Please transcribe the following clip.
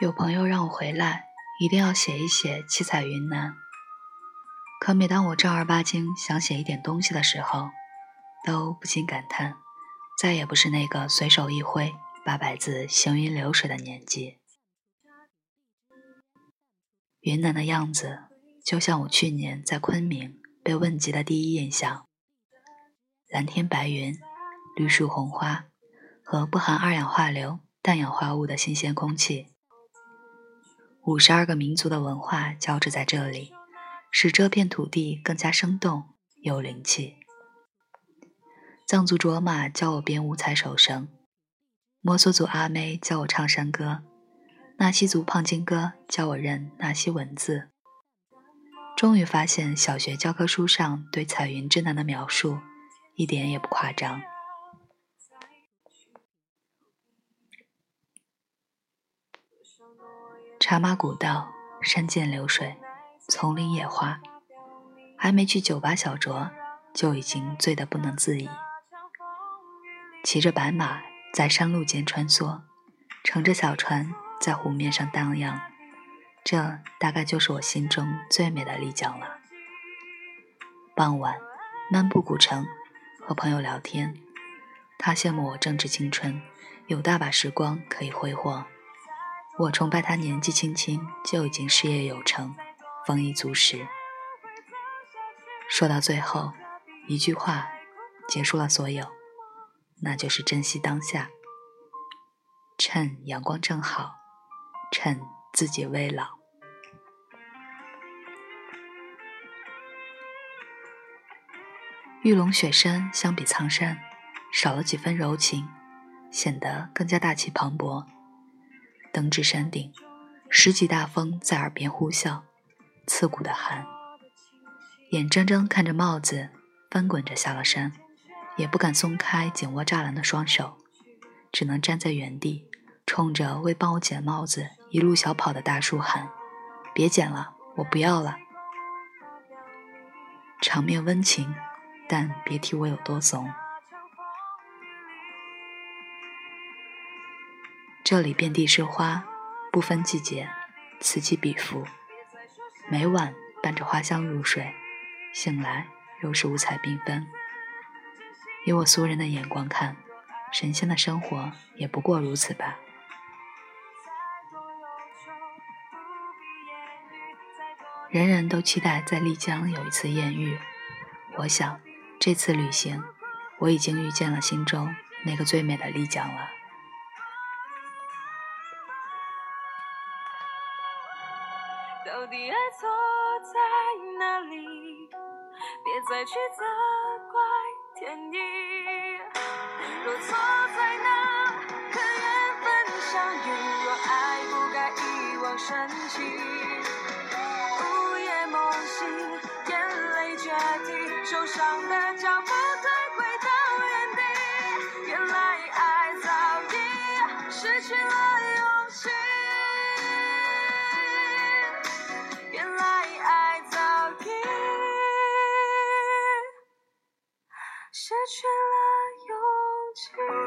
有朋友让我回来，一定要写一写七彩云南。可每当我正儿八经想写一点东西的时候，都不禁感叹，再也不是那个随手一挥八百字行云流水的年纪。云南的样子，就像我去年在昆明被问及的第一印象：蓝天白云、绿树红花和不含二氧化硫、氮氧化物的新鲜空气。五十二个民族的文化交织在这里。使这片土地更加生动有灵气。藏族卓玛教我编五彩手绳，摩梭族阿妹教我唱山歌，纳西族胖金哥教我认纳西文字。终于发现，小学教科书上对彩云之南的描述一点也不夸张。茶马古道，山涧流水。丛林野花，还没去酒吧小酌，就已经醉得不能自已。骑着白马在山路间穿梭，乘着小船在湖面上荡漾，这大概就是我心中最美的丽江了。傍晚，漫步古城，和朋友聊天，他羡慕我正值青春，有大把时光可以挥霍；我崇拜他年纪轻轻就已经事业有成。丰衣足食。说到最后，一句话结束了所有，那就是珍惜当下，趁阳光正好，趁自己未老。玉龙雪山相比苍山，少了几分柔情，显得更加大气磅礴。登至山顶，十级大风在耳边呼啸。刺骨的寒，眼睁睁看着帽子翻滚着下了山，也不敢松开紧握栅栏的双手，只能站在原地，冲着为帮我捡帽子一路小跑的大叔喊：“别捡了，我不要了。”场面温情，但别提我有多怂。这里遍地是花，不分季节，此起彼伏。每晚伴着花香入睡，醒来又是五彩缤纷。以我俗人的眼光看，神仙的生活也不过如此吧。人人都期待在丽江有一次艳遇，我想这次旅行，我已经遇见了心中那个最美的丽江了。到底爱错在哪里？别再去责怪天意。若错在那刻缘分相遇，若爱不该一往深情。午夜梦醒，眼泪决堤，受伤的脚步。失去了勇气。